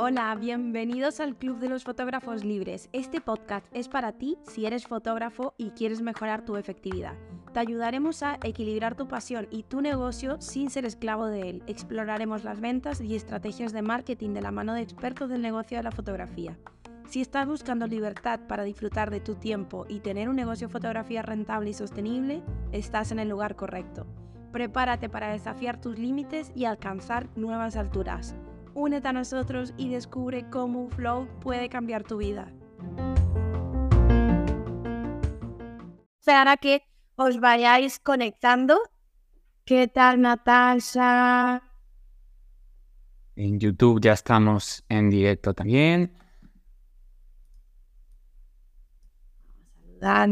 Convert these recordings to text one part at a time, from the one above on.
Hola, bienvenidos al Club de los Fotógrafos Libres. Este podcast es para ti si eres fotógrafo y quieres mejorar tu efectividad. Te ayudaremos a equilibrar tu pasión y tu negocio sin ser esclavo de él. Exploraremos las ventas y estrategias de marketing de la mano de expertos del negocio de la fotografía. Si estás buscando libertad para disfrutar de tu tiempo y tener un negocio de fotografía rentable y sostenible, estás en el lugar correcto. Prepárate para desafiar tus límites y alcanzar nuevas alturas. Únete a nosotros y descubre cómo un flow puede cambiar tu vida. Para que os vayáis conectando. ¿Qué tal, Natasha? En YouTube ya estamos en directo también.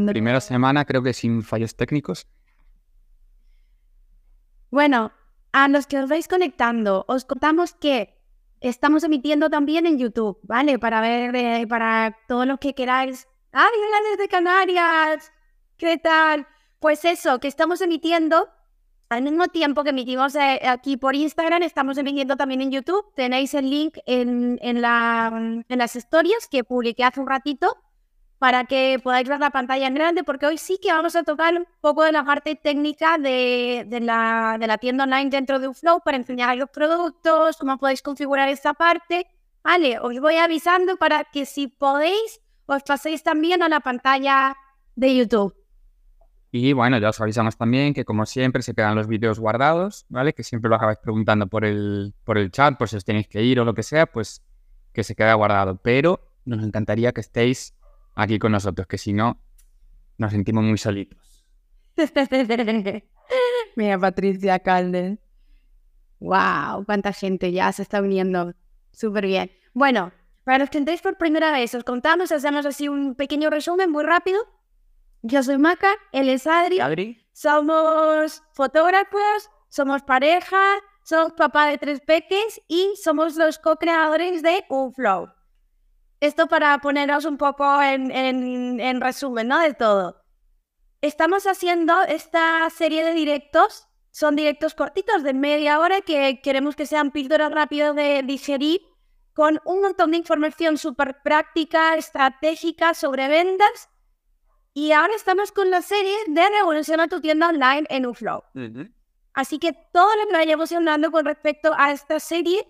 Primera semana creo que sin fallos técnicos. Bueno, a los que os vais conectando, os contamos que estamos emitiendo también en YouTube, ¿vale? Para ver, eh, para todos los que queráis. ¡Ay, hola desde Canarias! ¿Qué tal? Pues eso, que estamos emitiendo al mismo tiempo que emitimos eh, aquí por Instagram, estamos emitiendo también en YouTube. Tenéis el link en, en, la, en las historias que publiqué hace un ratito para que podáis ver la pantalla en grande, porque hoy sí que vamos a tocar un poco de la parte técnica de, de, la, de la tienda online dentro de Uflow para enseñar los productos, cómo podéis configurar esta parte. Vale, os voy avisando para que si podéis, os paséis también a la pantalla de YouTube. Y bueno, ya os avisamos también que como siempre se quedan los vídeos guardados, ¿vale? Que siempre lo acabáis preguntando por el, por el chat, por si os tenéis que ir o lo que sea, pues que se quede guardado. Pero nos encantaría que estéis aquí con nosotros, que si no, nos sentimos muy solitos. Mira, Patricia Calden. ¡Wow! ¿Cuánta gente ya se está uniendo? Súper bien. Bueno, para los que entréis por primera vez, os contamos, hacemos así un pequeño resumen muy rápido. Yo soy Maca, él es Adri. Adri. Somos fotógrafos, somos pareja, somos papá de tres peques y somos los co-creadores de Unflow. Esto para poneros un poco en, en, en, resumen, ¿no? De todo. Estamos haciendo esta serie de directos. Son directos cortitos de media hora que queremos que sean píldoras rápidas de digerir con un montón de información súper práctica, estratégica sobre ventas. Y ahora estamos con la serie de Revoluciona tu tienda online en Uflow. Uh -huh. Así que todo lo que vayamos hablando con respecto a esta serie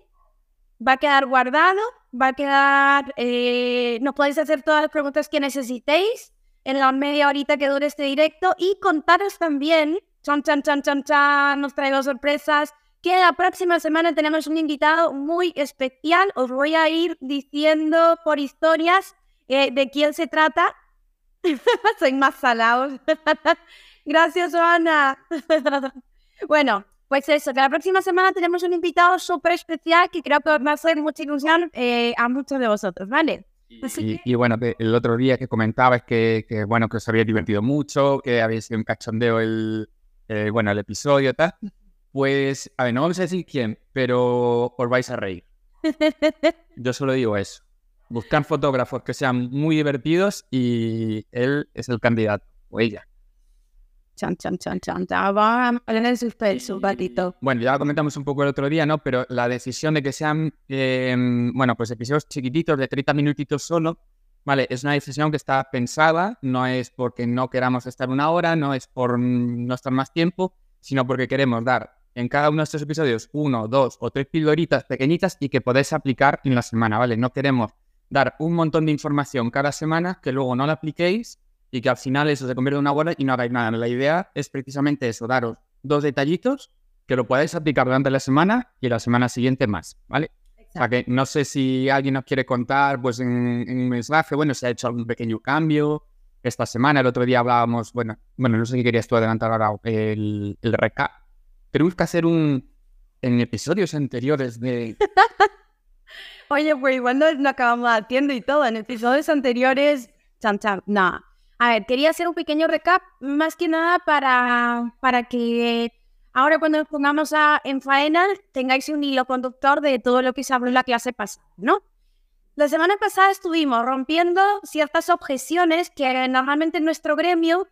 va a quedar guardado, va a quedar, eh, nos podéis hacer todas las preguntas que necesitéis en la media horita que dure este directo y contaros también, chan, chan, chan, chan, chan, nos traigo sorpresas, que la próxima semana tenemos un invitado muy especial, os voy a ir diciendo por historias eh, de quién se trata. Soy más salados. Gracias, Ana. bueno, pues eso, que la próxima semana tenemos un invitado súper especial que creo que va a hacer mucha ilusión eh, a muchos de vosotros, ¿vale? Y, y, bueno, el otro día que comentabas que, que, bueno, que os había divertido mucho, que había sido un cachondeo el, eh, bueno, el episodio, tal. Pues, a ver, no vamos a decir quién, pero os vais a reír. Yo solo digo eso. Buscar fotógrafos que sean muy divertidos y él es el candidato, o ella. Chan, chan, chan, chan. Vamos a el suspenso un ratito. Bueno, ya lo comentamos un poco el otro día, ¿no? Pero la decisión de que sean, eh, bueno, pues episodios chiquititos de 30 minutitos solo, ¿vale? Es una decisión que está pensada, no es porque no queramos estar una hora, no es por no estar más tiempo, sino porque queremos dar en cada uno de estos episodios uno, dos o tres pildoritas pequeñitas y que podéis aplicar en la semana, ¿vale? No queremos dar un montón de información cada semana que luego no la apliquéis y que al final eso se convierte en una bola y no hagáis nada. La idea es precisamente eso, daros dos detallitos que lo podáis aplicar durante la semana y la semana siguiente más, ¿vale? Exacto. O sea que no sé si alguien nos quiere contar, pues en, en un mensaje, bueno, si ha hecho algún pequeño cambio esta semana. El otro día hablábamos, bueno, bueno, no sé si querías tú adelantar ahora el, el recap. Tenemos que hacer un, en episodios anteriores de... Oye, pues igual no lo acabamos haciendo y todo. En episodios anteriores, chan, chan, nada. A ver, quería hacer un pequeño recap, más que nada para, para que ahora cuando nos pongamos a, en faena tengáis un hilo conductor de todo lo que se habló en la clase pasada, ¿no? La semana pasada estuvimos rompiendo ciertas objeciones que normalmente en nuestro gremio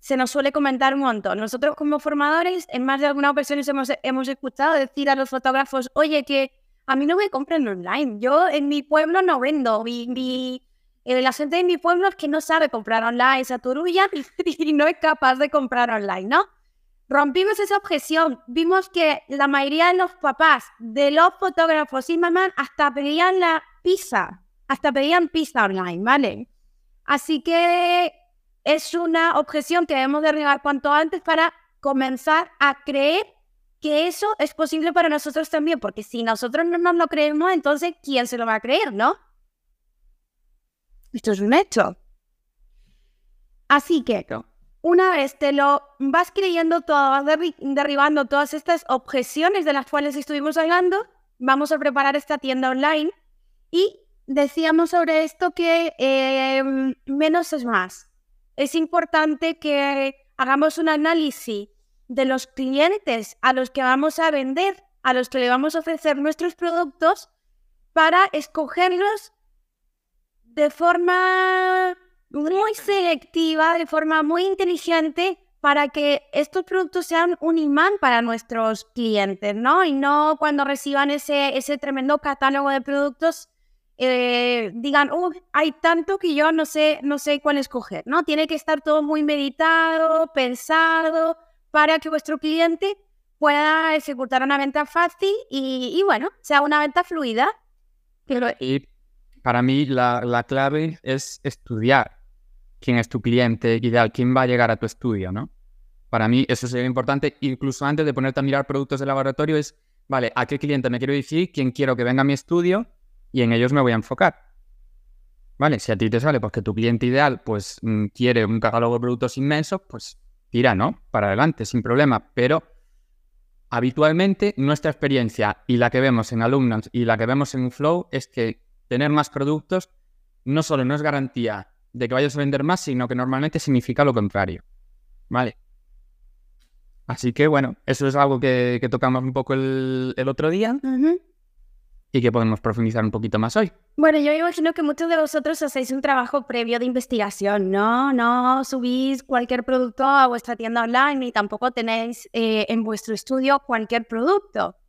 se nos suele comentar un montón. Nosotros como formadores, en más de alguna ocasión hemos, hemos escuchado decir a los fotógrafos, oye, que a mí no me compren online. Yo en mi pueblo no vendo. Mi, mi, la gente de mi pueblo es que no sabe comprar online, se aturulla y no es capaz de comprar online, ¿no? Rompimos esa objeción. Vimos que la mayoría de los papás, de los fotógrafos y mamás, hasta pedían la pizza, hasta pedían pizza online, ¿vale? Así que es una objeción que debemos derribar cuanto antes para comenzar a creer que eso es posible para nosotros también, porque si nosotros no nos lo creemos, entonces ¿quién se lo va a creer, no? Esto es un hecho. Así que, una vez te lo vas creyendo todo, vas derribando todas estas objeciones de las cuales estuvimos hablando, vamos a preparar esta tienda online y decíamos sobre esto que eh, menos es más es importante que hagamos un análisis de los clientes a los que vamos a vender, a los que le vamos a ofrecer nuestros productos, para escogerlos de forma muy selectiva, de forma muy inteligente, para que estos productos sean un imán para nuestros clientes, ¿no? Y no cuando reciban ese, ese tremendo catálogo de productos eh, digan, oh, hay tanto que yo no sé, no sé cuál escoger, ¿no? Tiene que estar todo muy meditado, pensado, para que vuestro cliente pueda ejecutar una venta fácil y, bueno, sea una venta fluida. Y para mí la, la, clave es estudiar quién es tu cliente ideal, quién va a llegar a tu estudio, ¿no? Para mí eso sería importante, incluso antes de ponerte a mirar productos de laboratorio, es, vale, ¿a qué cliente me quiero decir? ¿Quién quiero que venga a mi estudio? y en ellos me voy a enfocar. ¿Vale? Si a ti te sale porque tu cliente ideal pues mm, quiere un catálogo de productos inmenso, pues tira, ¿no? Para adelante, sin problema. Pero habitualmente nuestra experiencia y la que vemos en alumnos y la que vemos en Flow es que tener más productos no solo no es garantía de que vayas a vender más, sino que normalmente significa lo contrario. ¿Vale? Así que bueno, eso es algo que, tocamos un poco el, otro día y que podemos profundizar un poquito más hoy. Bueno, yo imagino que muchos de vosotros hacéis un trabajo previo de investigación, ¿no? No subís cualquier producto a vuestra tienda online y tampoco tenéis eh, en vuestro estudio cualquier producto.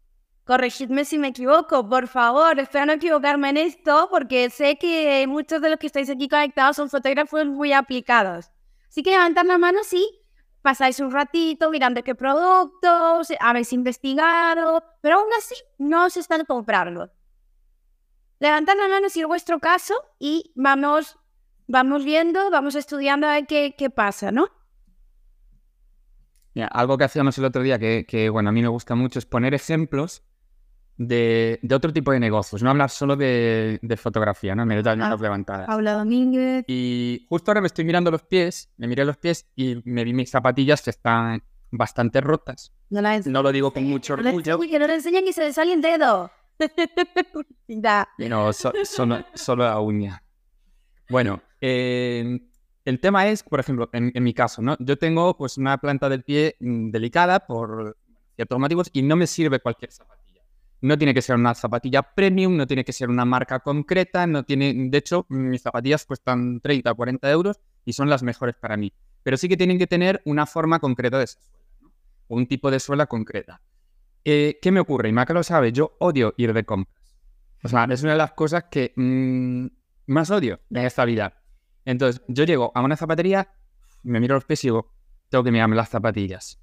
Corregidme si me equivoco, por favor, espero no equivocarme en esto porque sé que muchos de los que estáis aquí conectados son fotógrafos muy aplicados. Así que levantar la mano sí, pasáis un ratito mirando qué productos, habéis investigado, pero aún así no se están comprando. Levantad la mano si es vuestro caso y vamos, vamos viendo, vamos estudiando a ver qué, qué pasa, ¿no? algo que hacíamos el otro día que, que, bueno, a mí me gusta mucho es poner ejemplos de, otro tipo de negocios, no hablar solo de, fotografía, ¿no? Me ah, levantadas. Paula Domínguez. Y justo ahora me estoy mirando los pies, me miré los pies y me vi mis zapatillas que están bastante rotas. No, lo digo con mucho orgullo. que no le enseñan y se le sale el dedo. no, solo, la uña. Bueno, eh, el tema es, por ejemplo, en, en, mi caso, ¿no? Yo tengo pues una planta del pie mm, delicada por ciertos motivos y no me sirve cualquier zapato. No tiene que ser una zapatilla premium, no tiene que ser una marca concreta, no tiene, de hecho, mis zapatillas cuestan 30 o 40 euros y son las mejores para mí. Pero sí que tienen que tener una forma concreta de esa suela, ¿no? un tipo de suela concreta. Eh, ¿Qué me ocurre? Y Maca lo sabe, yo odio ir de compras. O sea, es una de las cosas que mm, más odio en esta vida. Entonces, yo llego a una zapatería, me miro los pies y digo, tengo que mirarme las zapatillas.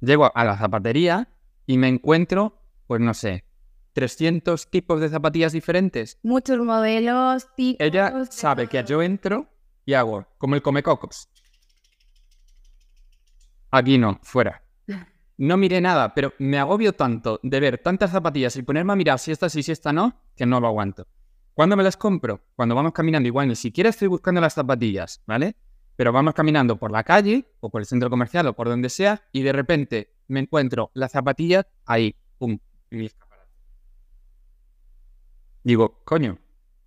Llego a la zapatería y me encuentro, pues no sé, 300 tipos de zapatillas diferentes. Muchos modelos, tipos. Ella sabe que yo entro y hago como el comecocos. Aquí no, fuera. No miré nada, pero me agobio tanto de ver tantas zapatillas y ponerme a mirar si esta sí, si esta no, que no lo aguanto. ¿Cuándo me las compro? Cuando vamos caminando, igual ni siquiera estoy buscando las zapatillas, ¿vale? Pero vamos caminando por la calle o por el centro comercial o por donde sea y de repente me encuentro las zapatillas ahí, pum, Digo, coño,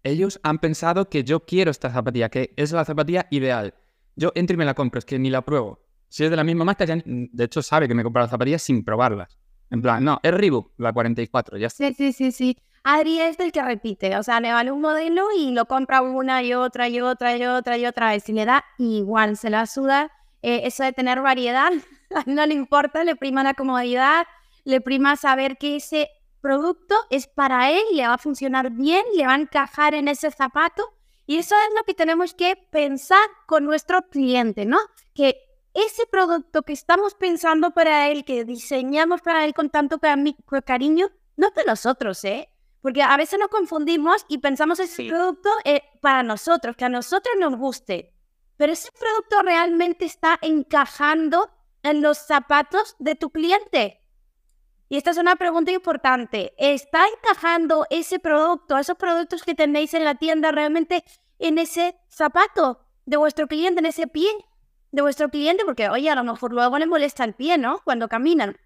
ellos han pensado que yo quiero esta zapatilla, que es la zapatilla ideal. Yo entro y me la compro, es que ni la pruebo. Si es de la misma marca, de hecho sabe que me compro la zapatilla sin probarlas. En plan, no, es Reebok, la 44, ya está. Sí, sí, sí, sí. Adri es el que repite, o sea, le vale un modelo y lo compra una y otra y otra y otra y otra vez y le da igual, se la suda eh, eso de tener variedad, no le importa, le prima la comodidad, le prima saber que ese producto es para él, le va a funcionar bien, le va a encajar en ese zapato. Y eso es lo que tenemos que pensar con nuestro cliente, ¿no? Que ese producto que estamos pensando para él, que diseñamos para él con tanto cariño, no es de nosotros, ¿eh? Porque a veces nos confundimos y pensamos ese producto eh, para nosotros, que a nosotros nos guste. Pero ese producto realmente está encajando en los zapatos de tu cliente. Y esta es una pregunta importante. ¿Está encajando ese producto, esos productos que tenéis en la tienda realmente en ese zapato de vuestro cliente, en ese pie de vuestro cliente? Porque, oye, a lo mejor luego le molesta el pie, ¿no? Cuando caminan.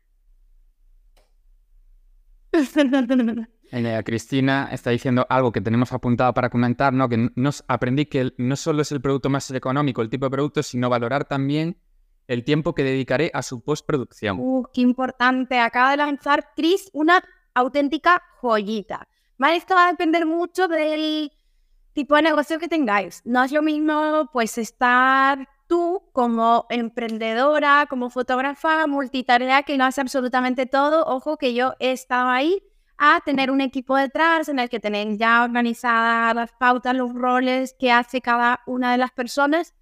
Cristina está diciendo algo que tenemos apuntado para comentar, ¿no? Que nos aprendí que no solo es el producto más económico, el tipo de producto, sino valorar también el tiempo que dedicaré a su postproducción. Uh, qué importante. Acaba de lanzar Chris una auténtica joyita. ¿Vale? Esto va a depender mucho del tipo de negocio que tengáis. No es lo mismo, pues, estar tú como emprendedora, como fotógrafa, multitarea que no hace absolutamente todo. Ojo que yo he estado ahí a tener un equipo detrás en el que tenéis ya organizadas las pautas, los roles que hace cada una de las personas,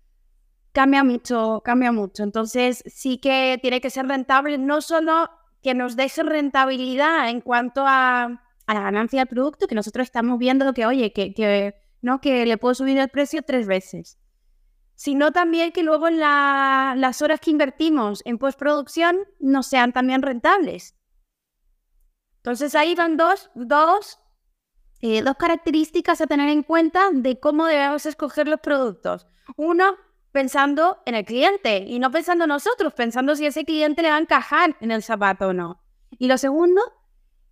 cambia mucho, cambia mucho. Entonces sí que tiene que ser rentable, no solo que nos deje rentabilidad en cuanto a, a, la ganancia del producto, que nosotros estamos viendo que, oye, que, que, ¿no? que le puedo subir el precio tres veces, sino también que luego las horas que invertimos en postproducción no sean también rentables. Entonces ahí van dos, dos, eh, dos características a tener en cuenta de cómo debemos escoger los productos. Uno, pensando en el cliente y no pensando nosotros, pensando si ese cliente le va a encajar en el zapato o no. Y lo segundo,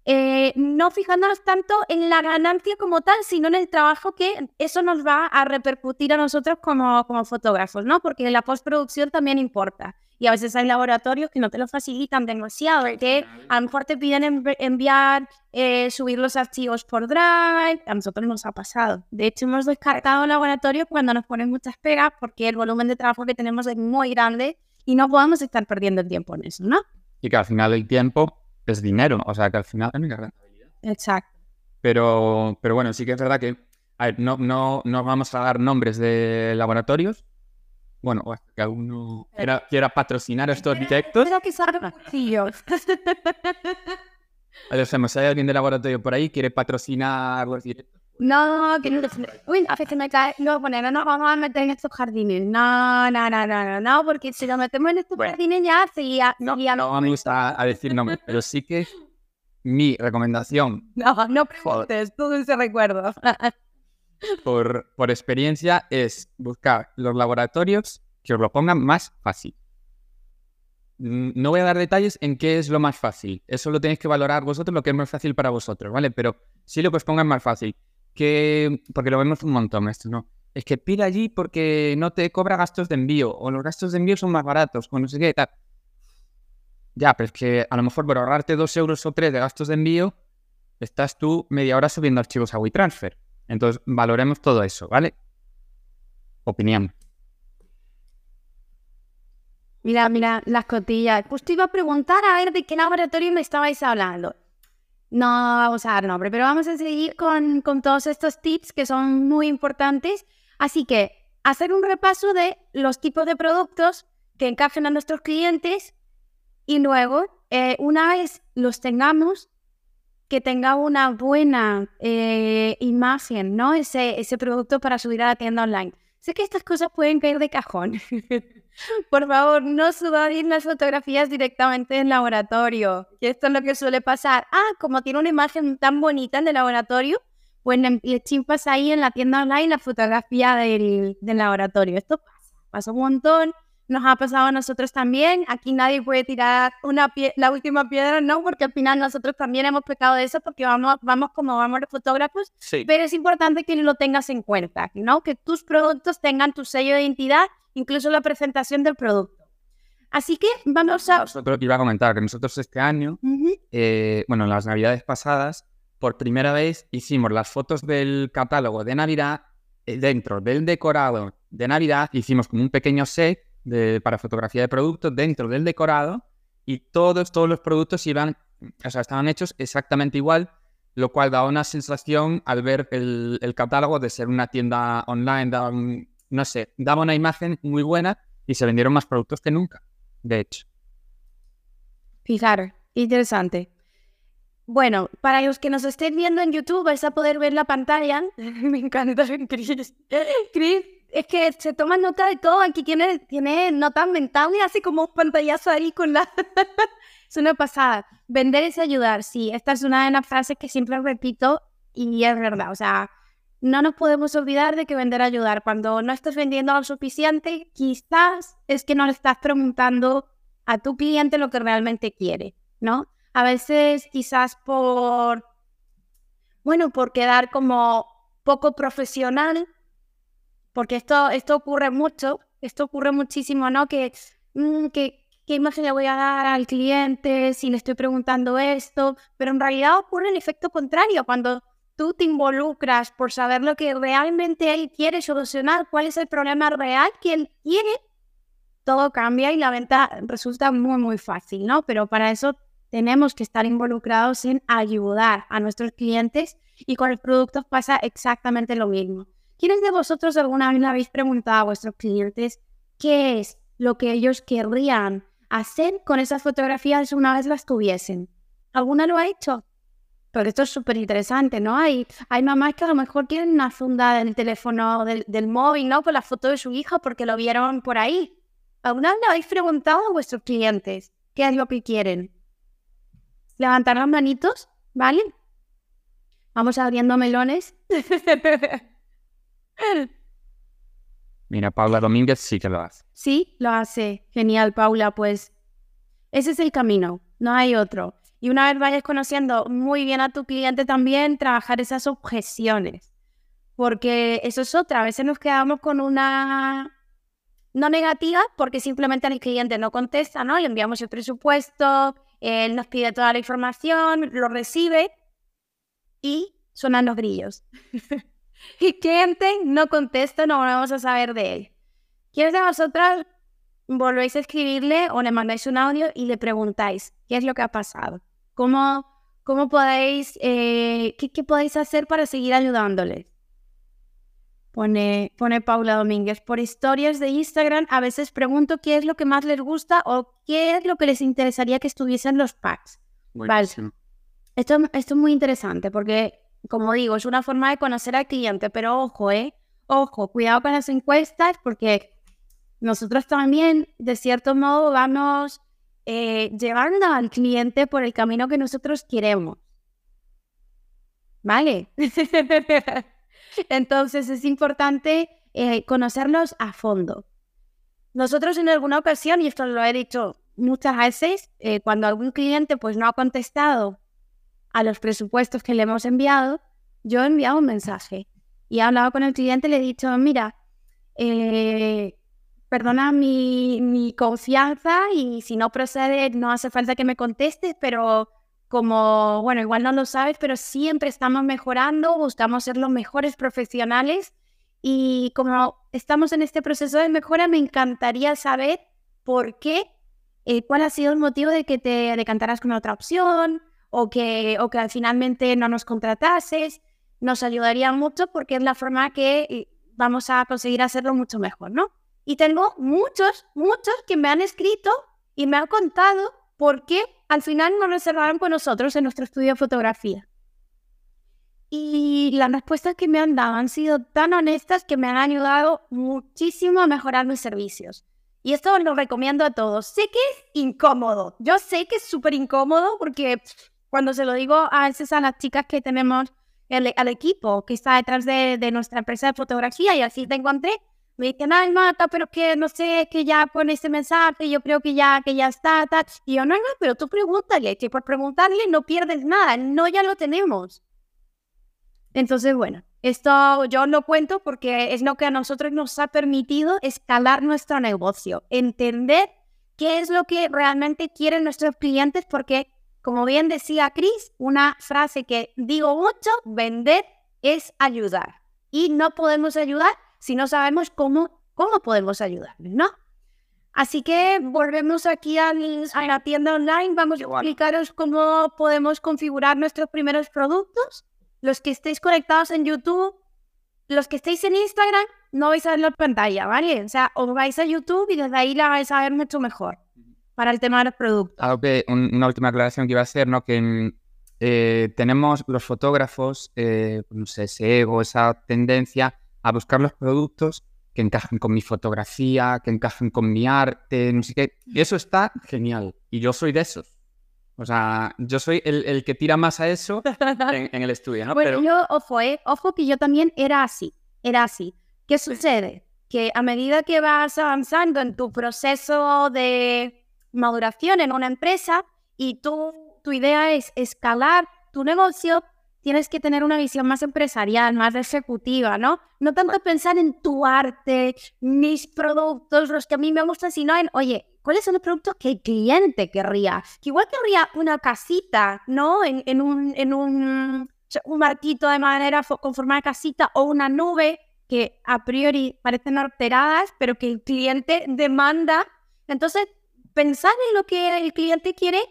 eh, no fijándonos tanto en la ganancia como tal, sino en el trabajo que eso nos va a repercutir a nosotros como, como fotógrafos, ¿no? Porque la postproducción también importa y a veces hay laboratorios que no te lo facilitan demasiado, que a lo mejor te piden enviar, eh, subir los archivos por Drive, a nosotros nos ha pasado. De hecho, hemos descartado laboratorios cuando nos ponen muchas pegas porque el volumen de trabajo que tenemos es muy grande y no podemos estar perdiendo el tiempo en eso, ¿no? Y que al final el tiempo es dinero, o sea que al final hay rentabilidad. Exacto. Pero, pero bueno, sí que es verdad que a ver, no, no, no vamos a dar nombres de laboratorios, bueno, o hasta que alguno quiera, quiera patrocinar estos directos. Espero que salgan cursillos. A ver, si hay alguien de laboratorio por ahí quiere patrocinar los directos. No, que no. Uy, a veces me cae. No, bueno, no nos vamos a meter en estos jardines. No, no, no, no, no, no, porque si nos metemos en estos jardines ya sería. No, no vamos a, a decir nombres, pero sí que mi recomendación. No, no preguntes, todo ese recuerdo por, por experiencia es buscar los laboratorios que os lo pongan más fácil. No voy a dar detalles en qué es lo más fácil. Eso lo tenéis que valorar vosotros, lo que es más fácil para vosotros, ¿vale? Pero sí lo que os pongan más fácil. Que, porque lo vemos un montón esto, ¿no? Es que pide allí porque no te cobra gastos de envío, o los gastos de envío son más baratos, o no sé qué, tal. Ya, pero es que a lo mejor por ahorrarte dos euros o tres de gastos de envío, estás tú media hora subiendo archivos a WeTransfer. Entonces, valoremos todo eso, ¿vale? Opinión. Mira, mira, las cotillas. Pues te iba a preguntar a ver de qué laboratorio me estabais hablando. No vamos a dar nombre, pero vamos a seguir con, con todos estos tips que son muy importantes. Así que hacer un repaso de los tipos de productos que encajen a nuestros clientes y luego, eh, una vez los tengamos, que tenga una buena eh, imagen, ¿no? Ese, ese producto para subir a la tienda online. Sé que estas cosas pueden caer de cajón. Por favor, no subáis las fotografías directamente en laboratorio. Esto es lo que suele pasar. Ah, como tiene una imagen tan bonita en el laboratorio, pues le chimpas ahí en la tienda online la fotografía del, del laboratorio. Esto pasa, pasa un montón nos ha pasado a nosotros también. Aquí nadie puede tirar una la última piedra, no, porque al final nosotros también hemos pecado de eso porque vamos, vamos como vamos los fotógrafos. Pero es importante que lo tengas en cuenta, ¿no? Que tus productos tengan tu sello de identidad, incluso la presentación del producto. Así que vamos a... Nosotros iba a comentar que nosotros este año, eh, bueno, en las navidades pasadas, por primera vez hicimos las fotos del catálogo de Navidad eh, dentro del decorado de Navidad, hicimos como un pequeño set de, para fotografía de productos dentro del decorado y todos, todos los productos iban, o sea, estaban hechos exactamente igual, lo cual da una sensación al ver el, catálogo de ser una tienda online, no sé, daba una imagen muy buena y se vendieron más productos que nunca, de hecho. Fijar, interesante. Bueno, para los que nos estén viendo en YouTube vais a poder ver la pantalla. Me encanta Chris. Chris, es que se toma nota de todo. Aquí tiene, tiene notas mentales, así como un pantallazo ahí con la... es una pasada. Vender es ayudar. Sí, esta es una de las frases que siempre repito y es verdad. O sea, no nos podemos olvidar de que vender ayudar. Cuando no estás vendiendo lo suficiente, quizás es que no le estás preguntando a tu cliente lo que realmente quiere, ¿no? A veces quizás por, bueno, por quedar como poco profesional, porque esto, esto ocurre mucho, esto ocurre muchísimo, ¿no? Mm, que, ¿qué imagen le voy a dar al cliente si le estoy preguntando esto? Pero en realidad ocurre el efecto contrario, cuando tú te involucras por saber lo que realmente él quiere solucionar, cuál es el problema real que él quiere, todo cambia y la venta resulta muy, muy fácil, ¿no? Pero para eso tenemos que estar involucrados en ayudar a nuestros clientes y con los productos pasa exactamente lo mismo. ¿Quiénes de vosotros alguna vez le habéis preguntado a vuestros clientes qué es lo que ellos querrían hacer con esas fotografías una vez las tuviesen? ¿Alguna lo ha hecho? Porque esto es súper interesante, ¿no? Hay, hay mamás que a lo mejor quieren una funda del teléfono, del, del móvil, ¿no? Con la foto de su hija porque lo vieron por ahí. ¿Alguna vez le habéis preguntado a vuestros clientes qué es lo que quieren? levantar las manitos, ¿vale? Vamos abriendo melones. Mira, Paula Domínguez sí que lo hace. Sí, lo hace. Genial, Paula. Pues ese es el camino, no hay otro. Y una vez vayas conociendo muy bien a tu cliente también, trabajar esas objeciones. Porque eso es otra. A veces nos quedamos con una no negativa porque simplemente el cliente no contesta, ¿no? Le enviamos el presupuesto, él nos pide toda la información, lo recibe y suenan los grillos. y cliente no contesta, no vamos a saber de él. ¿Quiénes de vosotras volvéis a escribirle o le mandáis un audio y le preguntáis qué es lo que ha pasado? ¿Cómo, cómo podéis, eh, qué, qué podéis hacer para seguir ayudándole? Pone, pone Paula Domínguez. Por historias de Instagram a veces pregunto qué es lo que más les gusta o qué es lo que les interesaría que estuviesen los packs. Vale. Esto, esto es muy interesante porque, como digo, es una forma de conocer al cliente, pero ojo, ¿eh? Ojo, cuidado con las encuestas porque nosotros también, de cierto modo, vamos eh, llevando al cliente por el camino que nosotros queremos. ¿Vale? Entonces es importante eh, conocerlos a fondo. Nosotros en alguna ocasión, y esto lo he dicho muchas veces, eh, cuando algún cliente pues no ha contestado a los presupuestos que le hemos enviado, yo he enviado un mensaje y he hablado con el cliente y le he dicho, mira, eh, perdona mi, mi, confianza y si no procede no hace falta que me contestes, pero como, bueno, igual no lo sabes, pero siempre estamos mejorando, buscamos ser los mejores profesionales y como estamos en este proceso de mejora, me encantaría saber por qué, eh, cuál ha sido el motivo de que te decantaras con otra opción o que, o que finalmente no nos contratases. Nos ayudaría mucho porque es la forma que eh, vamos a conseguir hacerlo mucho mejor, ¿no? Y tengo muchos, muchos que me han escrito y me han contado por qué al final nos reservaron con nosotros en nuestro estudio de fotografía. Y las respuestas que me han dado han sido tan honestas que me han ayudado muchísimo a mejorar mis servicios. Y esto lo recomiendo a todos. Sé que es incómodo. Yo sé que es súper incómodo porque cuando se lo digo a veces a las chicas que tenemos el, al equipo que está detrás de, de, nuestra empresa de fotografía y así te encontré, me dicen, ay, Mata, pero que no sé, que ya pone este mensaje, yo creo que ya, que ya está, tal. Y yo, no, no, pero tú pregúntale, que por preguntarle no pierdes nada, no ya lo tenemos. Entonces, bueno, esto yo lo cuento porque es lo que a nosotros nos ha permitido escalar nuestro negocio, entender qué es lo que realmente quieren nuestros clientes, porque, como bien decía Chris, una frase que digo mucho, vender es ayudar. Y no podemos ayudar si no sabemos cómo, cómo podemos ayudarles, ¿no? Así que volvemos aquí a, a la tienda online. Vamos a explicaros cómo podemos configurar nuestros primeros productos. Los que estéis conectados en YouTube, los que estéis en Instagram, no vais a ver la pantalla, ¿vale? O sea, os vais a YouTube y desde ahí la vais a ver mucho mejor para el tema de los productos. Algo que, una última aclaración que iba a hacer, ¿no? Que eh, tenemos los fotógrafos, eh, no sé, ese ego, esa tendencia a buscar los productos que encajen con mi fotografía, que encajen con mi arte, no sé qué. Y eso está genial. Y yo soy de esos. O sea, yo soy el, que tira más a eso en, el estudio, ¿no? Bueno, yo, ojo, eh, ojo que yo también era así, era así. ¿Qué sucede? Que a medida que vas avanzando en tu proceso de maduración en una empresa y tú, tu idea es escalar tu negocio, tienes que tener una visión más empresarial, más ejecutiva, ¿no? No tanto pensar en tu arte, mis productos, los que a mí me gustan, sino en, oye, ¿cuáles son los productos que el cliente querría? Que igual querría una casita, ¿no? En, en, un, en un, un marquito de madera con forma de casita o una nube que a priori parecen alteradas, pero que el cliente demanda. Entonces, pensar en lo que el cliente quiere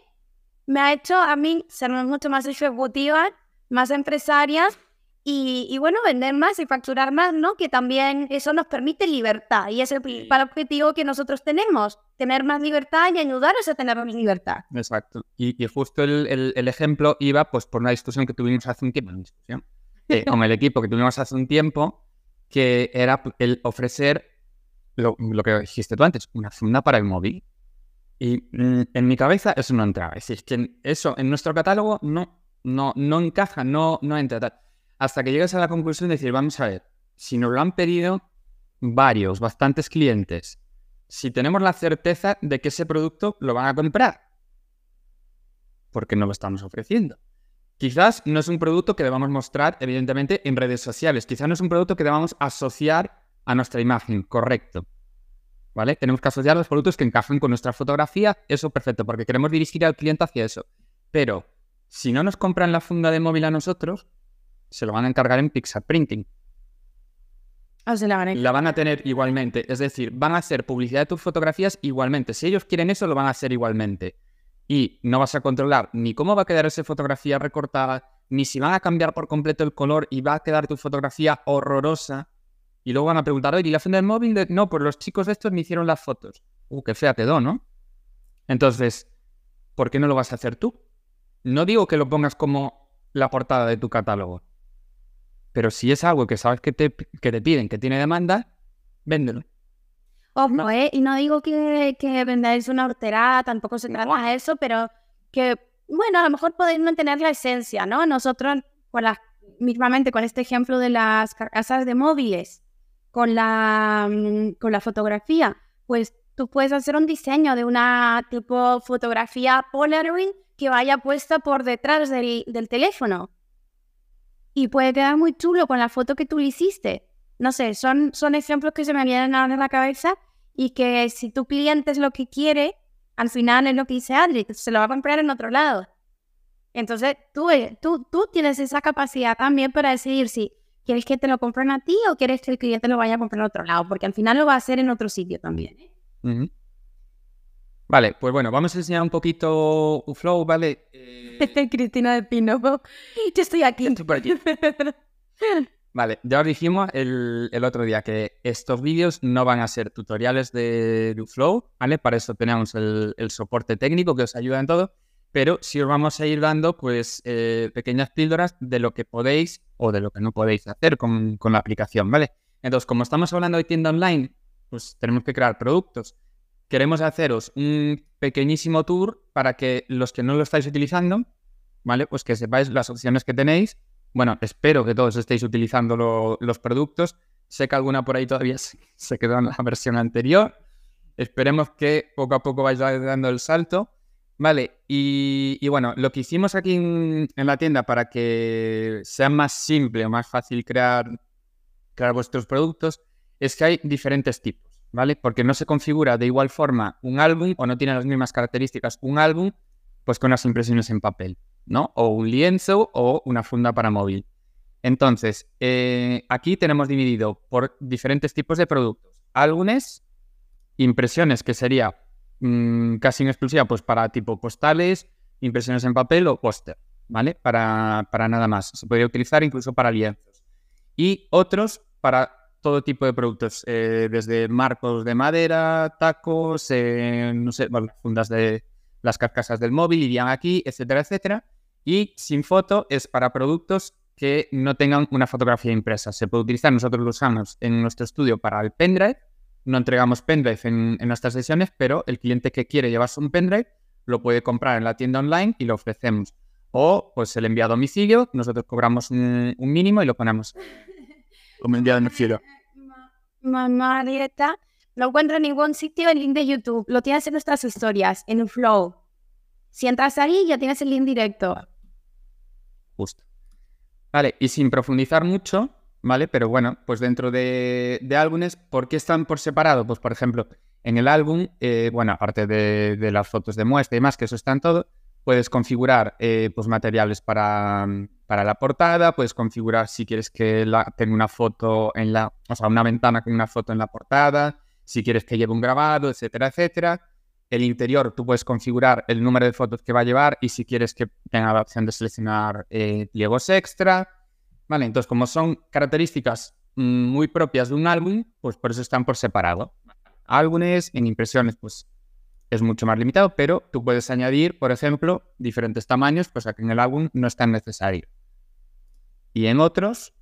me ha hecho a mí ser mucho más ejecutiva más empresarias y, bueno, vender más y facturar más, ¿no? Que también eso nos permite libertad y es el principal objetivo que nosotros tenemos, tener más libertad y ayudaros a tener más libertad. Exacto. Y, justo el, el, ejemplo iba pues por una discusión que tuvimos hace un tiempo, discusión, con el equipo que tuvimos hace un tiempo, que era el ofrecer lo, lo que dijiste tú antes, una funda para el móvil. Y mm, en mi cabeza eso no entraba. Es decir, que eso en nuestro catálogo no, no, no encaja, no, no entra. Hasta que llegas a la conclusión de decir, vamos a ver, si nos lo han pedido varios, bastantes clientes, si tenemos la certeza de que ese producto lo van a comprar, porque no lo estamos ofreciendo. Quizás no es un producto que debamos mostrar, evidentemente, en redes sociales. Quizás no es un producto que debamos asociar a nuestra imagen, correcto. ¿Vale? Tenemos que asociar los productos que encajen con nuestra fotografía, eso perfecto, porque queremos dirigir al cliente hacia eso. Pero si no nos compran la funda de móvil a nosotros, se lo van a encargar en Pixar Printing. Ah, la, van a... la van a tener igualmente. Es decir, van a hacer publicidad de tus fotografías igualmente. Si ellos quieren eso, lo van a hacer igualmente. Y no vas a controlar ni cómo va a quedar esa fotografía recortada, ni si van a cambiar por completo el color y va a quedar tu fotografía horrorosa. Y luego van a preguntar, oye, ¿y la funda del móvil? No, pues los chicos de estos me hicieron las fotos. Uh, qué fea quedó, ¿no? Entonces, ¿por qué no lo vas a hacer tú? No digo que lo pongas como la portada de tu catálogo, pero si es algo que sabes que te, que te piden, que tiene demanda, véndelo. Ojo, ¿eh? Y no digo que, que vendáis una hortera, tampoco se trata de eso, pero que, bueno, a lo mejor podéis mantener la esencia, ¿no? Nosotros, con las, mismamente con este ejemplo de las carcasas de móviles, con la, mm, con la fotografía, pues tú puedes hacer un diseño de una tipo fotografía Polaroid que vaya puesta por detrás del, teléfono. Y puede quedar muy chulo con la foto que tú le hiciste. No sé, son, son ejemplos que se me vienen a la cabeza y que si tu cliente es lo que quiere, al final es lo que dice Adri, se lo va a comprar en otro lado. Entonces, tú, eh, tú, tú tienes esa capacidad también para decidir si quieres que te lo compren a ti o quieres que el cliente lo vaya a comprar en otro lado, porque al final lo va a hacer en otro sitio también. ¿eh? Vale, pues bueno, vamos a enseñar un poquito Uflow, ¿vale? Eh... Cristina de Pino. Yo estoy aquí. vale, ya os dijimos el, otro día que estos vídeos no van a ser tutoriales de Uflow, ¿vale? Para eso tenemos el, soporte técnico que os ayuda en todo, pero sí os vamos a ir dando pues eh, pequeñas píldoras de lo que podéis o de lo que no podéis hacer con, con la aplicación, ¿vale? Entonces, como estamos hablando de tienda online, pues tenemos que crear productos queremos haceros un pequeñísimo tour para que los que no lo estáis utilizando, ¿vale? Pues que sepáis las opciones que tenéis. Bueno, espero que todos estéis utilizando los productos. Sé que alguna por ahí todavía se quedó en la versión anterior. Esperemos que poco a poco vayáis dando el salto. Vale, y, bueno, lo que hicimos aquí en, la tienda para que sea más simple o más fácil crear, crear vuestros productos es que hay diferentes tipos. ¿vale? Porque no se configura de igual forma un álbum o no tiene las mismas características un álbum, pues con las impresiones en papel, ¿no? O un lienzo o una funda para móvil. Entonces, eh, aquí tenemos dividido por diferentes tipos de productos. Álbumes impresiones, que sería mm, casi en exclusiva pues para tipo postales, impresiones en papel o póster, ¿vale? Para, para nada más. Se podría utilizar incluso para lienzos. Y otros para todo tipo de productos, eh, desde marcos de madera, tacos, eh, no sé, fundas de las carcasas del móvil irían aquí, etcétera, etcétera. Y sin foto es para productos que no tengan una fotografía impresa. Se puede utilizar, nosotros lo usamos en nuestro estudio para el pendrive. No entregamos pendrive en, nuestras sesiones, pero el cliente que quiere llevarse un pendrive lo puede comprar en la tienda online y lo ofrecemos. O pues se le envía a domicilio, nosotros cobramos un, mínimo y lo ponemos como enviado a domicilio. Mamá dieta no encuentro en ningún sitio el link de YouTube. Lo tienes en nuestras historias, en Flow. Si entras ahí, ya tienes el link directo. Justo. Vale, y sin profundizar mucho, ¿vale? Pero bueno, pues dentro de, álbumes, ¿por qué están por separado? Pues por ejemplo, en el álbum, eh, bueno, aparte de, las fotos de muestra y más, que eso está en todo, puedes configurar eh, pues materiales para, para, la portada, puedes configurar si quieres que tenga una foto en la, o sea, una ventana con una foto en la portada, si quieres que lleve un grabado, etcétera, etcétera. El interior, tú puedes configurar el número de fotos que va a llevar y si quieres que tenga la opción de seleccionar eh, pliegos extra. Vale, entonces como son características mm, muy propias de un álbum, pues por eso están por separado. Álbumes, en impresiones, pues es mucho más limitado, pero tú puedes añadir, por ejemplo, diferentes tamaños, pues aquí en el álbum no es tan necesario. Y en otros,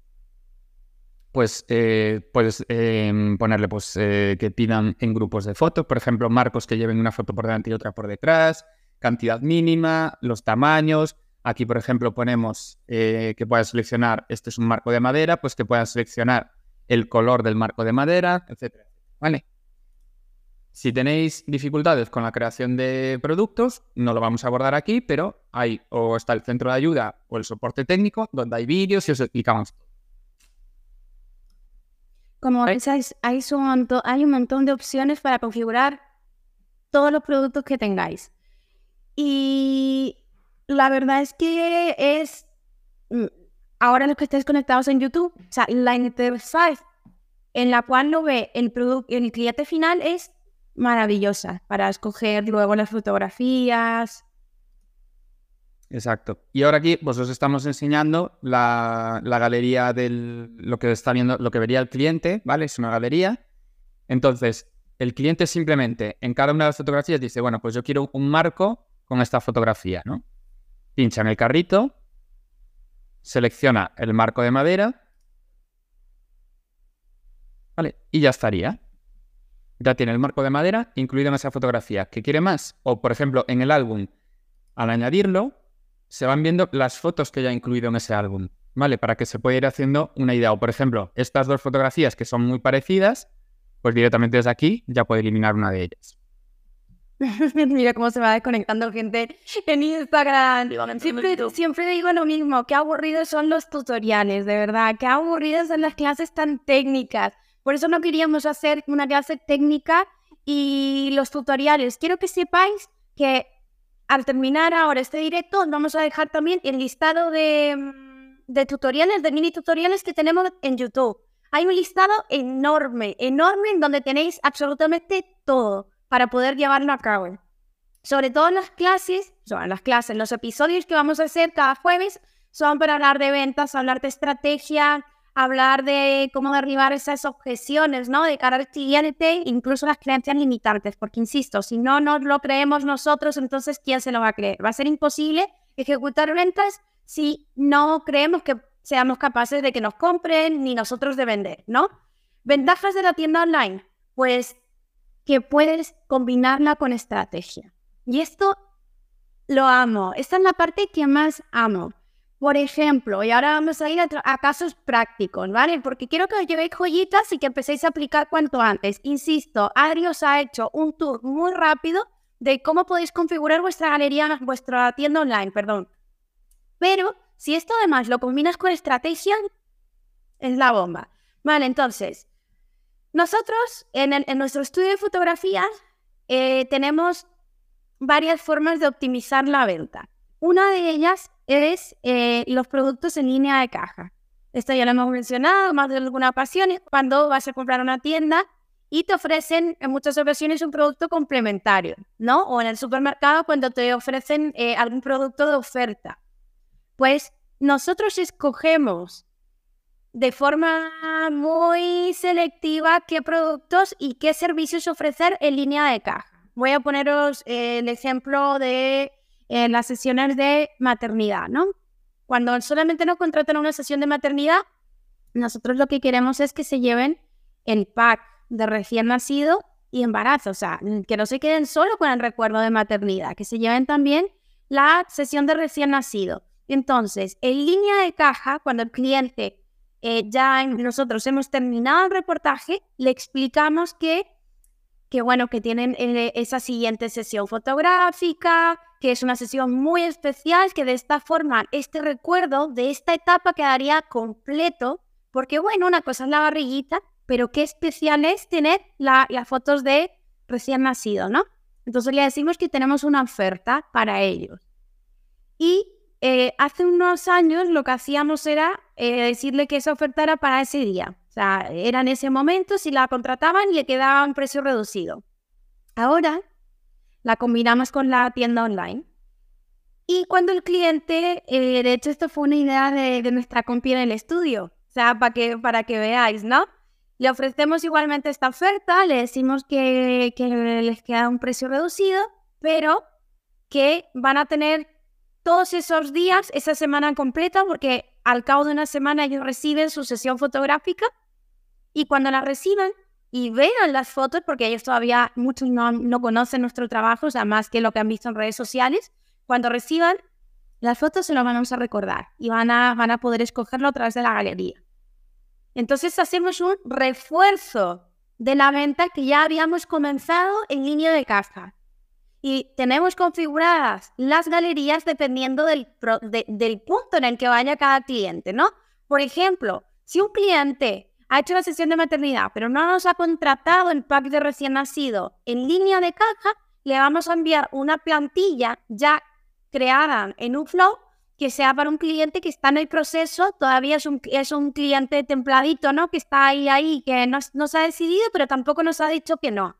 pues eh, puedes em, ponerle pues, eh, que pidan en grupos de fotos, por ejemplo, marcos que lleven una foto por delante y otra por detrás, cantidad mínima, los tamaños. Aquí, por ejemplo, ponemos eh, que puedas seleccionar, este es un marco de madera, pues que puedas seleccionar el color del marco de madera, etc. ¿Vale? Si tenéis dificultades con la creación de productos, no lo vamos a abordar aquí, pero hay o está el centro de ayuda o el soporte técnico, donde hay vídeos y os explicamos todo. Como veis, hay, un montón, hay un montón de opciones para configurar todos los productos que tengáis. Y la verdad es que es, mm, ahora los que estáis conectados en YouTube, o sea, la interfaz en la cual lo ve el, el cliente final es maravillosa para escoger luego las fotografías, Exacto. Y ahora aquí pues os estamos enseñando la, galería de lo que está viendo, lo que vería el cliente, ¿vale? Es una galería. Entonces, el cliente simplemente en cada una de las fotografías dice, bueno, pues yo quiero un marco con esta fotografía, ¿no? Pincha en el carrito, selecciona el marco de madera, ¿vale? Y ya estaría. Ya tiene el marco de madera incluido en esa fotografía. ¿Qué quiere más? O, por ejemplo, en el álbum, al añadirlo, se van viendo las fotos que ya ha incluido en ese álbum, ¿vale? Para que se pueda ir haciendo una idea. O, por ejemplo, estas dos fotografías que son muy parecidas, pues directamente desde aquí ya puede eliminar una de ellas. Mira cómo se va desconectando gente en Instagram. Siempre, siempre digo lo mismo, qué aburridos son los tutoriales, de verdad, qué aburridos son las clases tan técnicas. Por eso no queríamos hacer una clase técnica y los tutoriales. Quiero que sepáis que al terminar ahora este directo, vamos a dejar también el listado mm, de, tutoriales, de mini tutoriales que tenemos en YouTube. Hay un listado enorme, enorme, en donde tenéis absolutamente todo para poder llevarlo a cabo. Sobre todo en las clases, son las clases, los episodios que vamos a hacer cada jueves son para hablar de ventas, hablar de estrategia, hablar de cómo derribar esas objeciones, ¿no? De cara al cliente, incluso las creencias limitantes, porque insisto, si no nos lo creemos nosotros, entonces ¿quién se lo va a creer? Va a ser imposible ejecutar ventas si no creemos que seamos capaces de que nos compren ni nosotros de vender, ¿no? Ventajas de la tienda online, pues que puedes combinarla con estrategia. Y esto lo amo. Esta es la parte que más amo. Por ejemplo, y ahora vamos a ir a, casos prácticos, ¿vale? Porque quiero que os llevéis joyitas y que empecéis a aplicar cuanto antes. Insisto, Adri os ha hecho un tour muy rápido de cómo podéis configurar vuestra galería, vuestra tienda online, perdón. Pero si esto además lo combinas con estrategia, es la bomba. Vale, entonces, nosotros en, nuestro estudio de fotografía eh, tenemos varias formas de optimizar la venta. Una de ellas es eh, los productos en línea de caja. Esto ya lo hemos mencionado más de alguna ocasión, cuando vas a comprar una tienda y te ofrecen en muchas ocasiones un producto complementario, ¿no? O en el supermercado cuando te ofrecen eh, algún producto de oferta. Pues nosotros escogemos de forma muy selectiva qué productos y qué servicios ofrecer en línea de caja. Voy a poneros el ejemplo de eh, las sesiones de maternidad, ¿no? Cuando solamente nos contratan una sesión de maternidad, nosotros lo que queremos es que se lleven el pack de recién nacido y embarazo, o sea, que no se queden solo con el recuerdo de maternidad, que se lleven también la sesión de recién nacido. Entonces, en línea de caja, cuando el cliente eh, ya nosotros hemos terminado el reportaje, le explicamos que, que bueno, que tienen eh, esa siguiente sesión fotográfica, que es una sesión muy especial, que de esta forma este recuerdo de esta etapa quedaría completo, porque bueno, una cosa es la barriguita, pero qué especial es tener las fotos de recién nacido, ¿no? Entonces le decimos que tenemos una oferta para ellos. Y eh, hace unos años lo que hacíamos era eh, decirle que esa oferta era para ese día. O sea, era en ese momento, si la contrataban le quedaba un precio reducido. Ahora la combinamos con la tienda online. Y cuando el cliente, eh, de hecho esto fue una idea de, nuestra compi en el estudio, o sea, para que, para que veáis, ¿no? Le ofrecemos igualmente esta oferta, le decimos que, que les queda un precio reducido, pero que van a tener todos esos días, esa semana completa, porque al cabo de una semana ellos reciben su sesión fotográfica y cuando la reciban y vean las fotos, porque ellos todavía muchos no, no conocen nuestro trabajo, o más que lo que han visto en redes sociales, cuando reciban las fotos se lo van a recordar y van a, van a poder escogerlo a través de la galería. Entonces hacemos un refuerzo de la venta que ya habíamos comenzado en línea de caja y tenemos configuradas las galerías dependiendo del, del punto en el que vaya cada cliente, ¿no? Por ejemplo, si un cliente ha hecho la sesión de maternidad, pero no nos ha contratado el pack de recién nacido en línea de caja, le vamos a enviar una plantilla ya creada en un flow que sea para un cliente que está en el proceso, todavía es un, es un cliente templadito, ¿no? Que está ahí, ahí, que no, no ha decidido, pero tampoco nos ha dicho que no.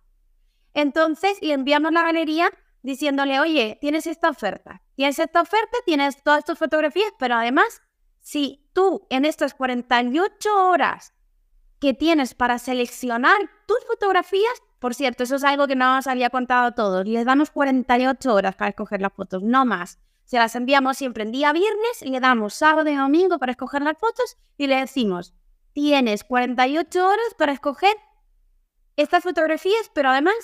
Entonces le enviamos la galería diciéndole, oye, tienes esta oferta, tienes esta oferta, tienes todas tus fotografías, pero además, si tú en estas 48 horas que tienes para seleccionar tus fotografías, por cierto, eso es algo que no nos había contado a todos, les damos 48 horas para escoger las fotos, no más. Se las enviamos siempre en día viernes, le damos sábado y domingo para escoger las fotos y le decimos, tienes 48 horas para escoger estas fotografías, pero además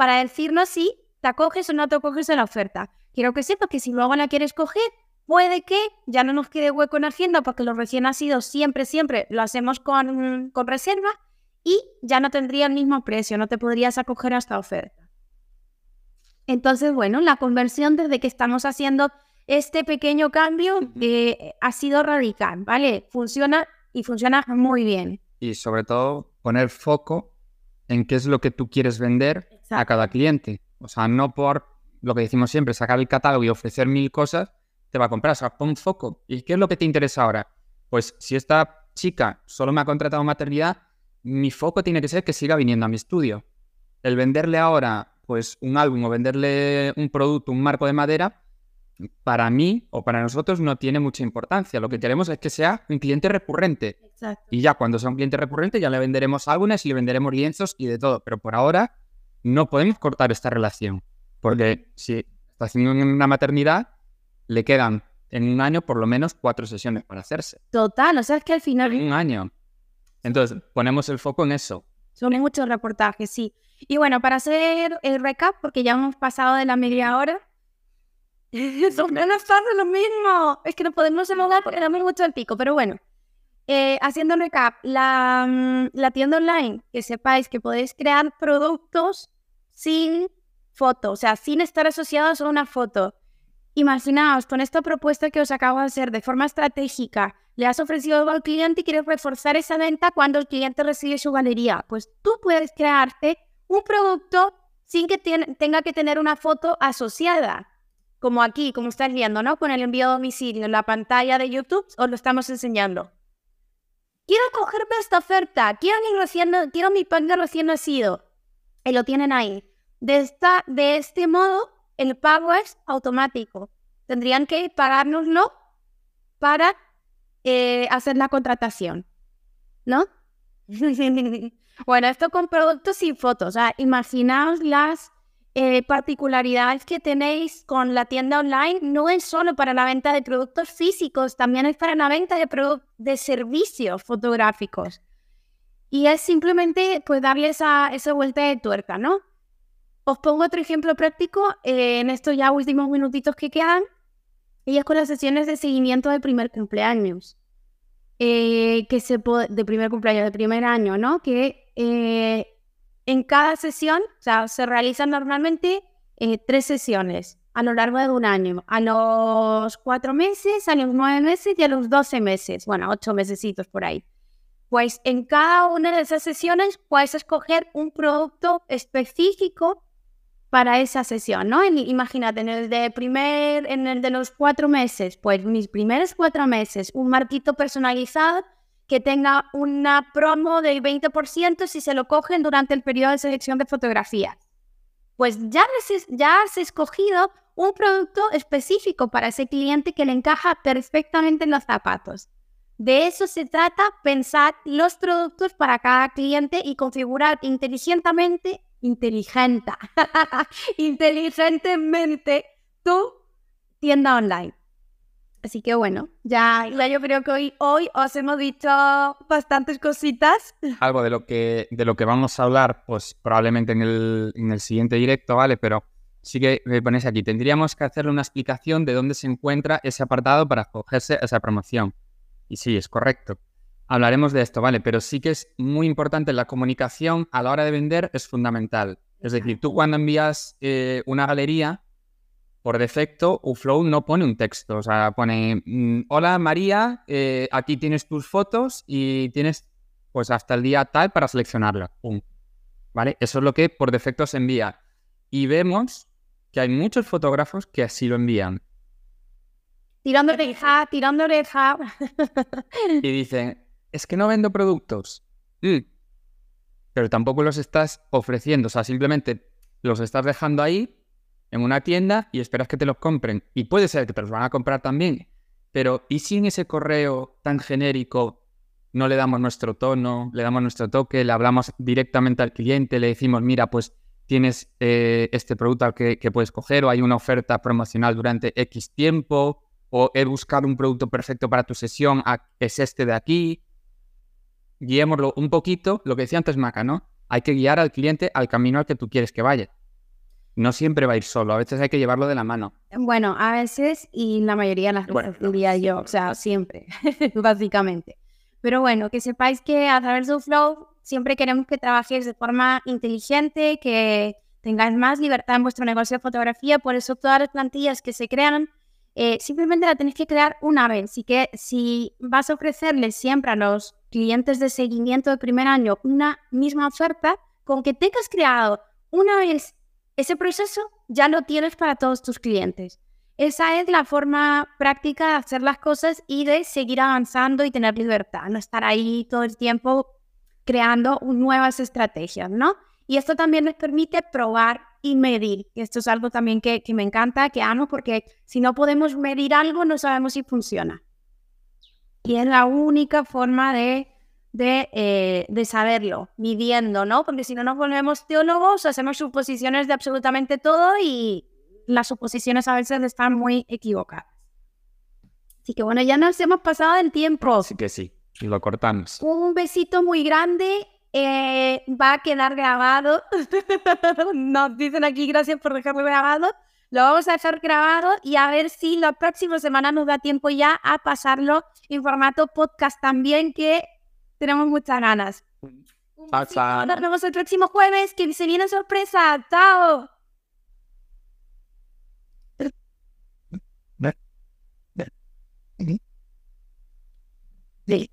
para decirnos si te acoges o no te acoges a la oferta. Quiero que sepas que si luego la quieres coger, puede que ya no nos quede hueco en Hacienda porque los recién nacidos siempre, siempre lo hacemos con, con reserva y ya no tendría el mismo precio, no te podrías acoger a esta oferta. Entonces, bueno, la conversión desde que estamos haciendo este pequeño cambio eh, ha sido radical, ¿vale? Funciona y funciona muy bien. Y sobre todo poner foco en qué es lo que tú quieres vender a cada cliente. O sea, no por lo que decimos siempre, sacar el catálogo y ofrecer mil cosas, te va a comprar. O sea, pon foco. ¿Y qué es lo que te interesa ahora? Pues si esta chica solo me ha contratado maternidad, mi foco tiene que ser que siga viniendo a mi estudio. El venderle ahora, pues, un álbum o venderle un producto, un marco de madera, para mí o para nosotros no tiene mucha importancia. Lo que queremos es que sea un cliente recurrente. Y ya cuando sea un cliente recurrente ya le venderemos álbumes y le venderemos lienzos y de todo. Pero por ahora no podemos cortar esta relación, porque si está haciendo una maternidad, le quedan en un año por lo menos cuatro sesiones para hacerse. Total, o sea, es que al final... Un año. Entonces, ponemos el foco en eso. Son muchos reportajes, sí. Y bueno, para hacer el recap, porque ya hemos pasado de la media hora, son menos tarde lo mismo. Es que no podemos hablar porque damos mucho el pico, pero bueno. Eh, haciendo recap, la, mm, la, tienda online, que sepáis que podéis crear productos sin foto, o sea, sin estar asociados a una foto. Imaginaos, con esta propuesta que os acabo de hacer de forma estratégica, le has ofrecido algo al cliente y quieres reforzar esa venta cuando el cliente recibe su galería. Pues tú puedes crearte un producto sin que tenga que tener una foto asociada. Como aquí, como estás viendo, ¿no? Con el envío a domicilio la pantalla de YouTube, os lo estamos enseñando. Quiero cogerme esta oferta, quiero mi, recién, quiero mi de recién nacido. Y lo tienen ahí. De, esta, de este modo, el pago es automático. Tendrían que pagárnoslo para eh, hacer la contratación, ¿no? bueno, esto con productos y fotos. O sea, imaginaos las eh, particularidades que tenéis con la tienda online no es solo para la venta de productos físicos, también es para la venta de, de servicios fotográficos. Y es simplemente pues darle esa, esa vuelta de tuerca, ¿no? Os pongo otro ejemplo práctico eh, en estos ya últimos minutitos que quedan, y es con las sesiones de seguimiento de primer cumpleaños. Eh, que se de primer cumpleaños, de primer año, ¿no? Que en cada sesión, o sea, se realizan normalmente eh, tres sesiones a lo largo de un año, a los cuatro meses, a los nueve meses y a los doce meses, bueno, ocho mesecitos por ahí. Pues en cada una de esas sesiones puedes escoger un producto específico para esa sesión, ¿no? imagínate, en el de primer, en el de los cuatro meses, pues mis primeros cuatro meses, un marquito personalizado que tenga una promo del 20% si se lo cogen durante el periodo de selección de fotografías. Pues ya, ya has escogido un producto específico para ese cliente que le encaja perfectamente en los zapatos. De eso se trata, pensar los productos para cada cliente y configurar inteligentemente, inteligente, inteligentemente tu tienda online. Así que bueno, ya, yo creo que hoy, hoy os hemos dicho bastantes cositas. Algo de lo que, de lo que vamos a hablar, pues probablemente en el, en el siguiente directo, ¿vale? Pero sí que me ponéis aquí. Tendríamos que hacerle una explicación de dónde se encuentra ese apartado para acogerse a esa promoción. Y sí, es correcto. Hablaremos de esto, ¿vale? Pero sí que es muy importante la comunicación a la hora de vender, es fundamental. Es decir, tú cuando envías eh, una galería, por defecto, Uflow no pone un texto, o sea, pone, mm, hola María, eh, aquí tienes tus fotos y tienes pues hasta el día tal para seleccionarla. ¿Vale? Eso es lo que por defecto se envía. Y vemos que hay muchos fotógrafos que así lo envían. Tirando oreja, tirando oreja. y dicen, es que no vendo productos. Mm. Pero tampoco los estás ofreciendo, o sea, simplemente los estás dejando ahí en una tienda y esperas que te los compren. Y puede ser que te los van a comprar también. Pero ¿y si en ese correo tan genérico no le damos nuestro tono, le damos nuestro toque, le hablamos directamente al cliente, le decimos, mira, pues tienes eh, este producto que, que, puedes coger o hay una oferta promocional durante X tiempo o he buscado un producto perfecto para tu sesión, es este de aquí. Guiémoslo un poquito, lo que decía antes Maca, ¿no? Hay que guiar al cliente al camino al que tú quieres que vaya no siempre va a ir solo, a veces hay que llevarlo de la mano. Bueno, a veces y la mayoría de las veces diría yo, o sea, siempre, básicamente. Pero bueno, que sepáis que a través de Flow siempre queremos que trabajéis de forma inteligente, que tengáis más libertad en vuestro negocio de fotografía, por eso todas las plantillas que se crean, eh, simplemente la tenéis que crear una vez. Así que si vas a ofrecerles siempre a los clientes de seguimiento de primer año una misma oferta, con que tengas creado una vez ese proceso ya lo tienes para todos tus clientes. Esa es la forma práctica de hacer las cosas y de seguir avanzando y tener libertad, no estar ahí todo el tiempo creando nuevas estrategias, ¿no? Y esto también nos permite probar y medir. Esto es algo también que, me encanta, que amo, porque si no podemos medir algo, no sabemos si funciona. Y es la única forma de eh, de, saberlo, midiendo, ¿no? Porque si no nos volvemos teólogos, hacemos suposiciones de absolutamente todo y las suposiciones a veces están muy equivocadas. Así que bueno, ya nos hemos pasado el tiempo. Así que sí, y lo cortamos. Un besito muy grande. Eh, va a quedar grabado. Nos dicen aquí gracias por dejarlo grabado. Lo vamos a dejar grabado y a ver si la próxima semana nos da tiempo ya a pasarlo en formato podcast también, que tenemos muchas ganas. Nos vemos el próximo jueves, que se viene sorpresa. ¡Chao! Sí.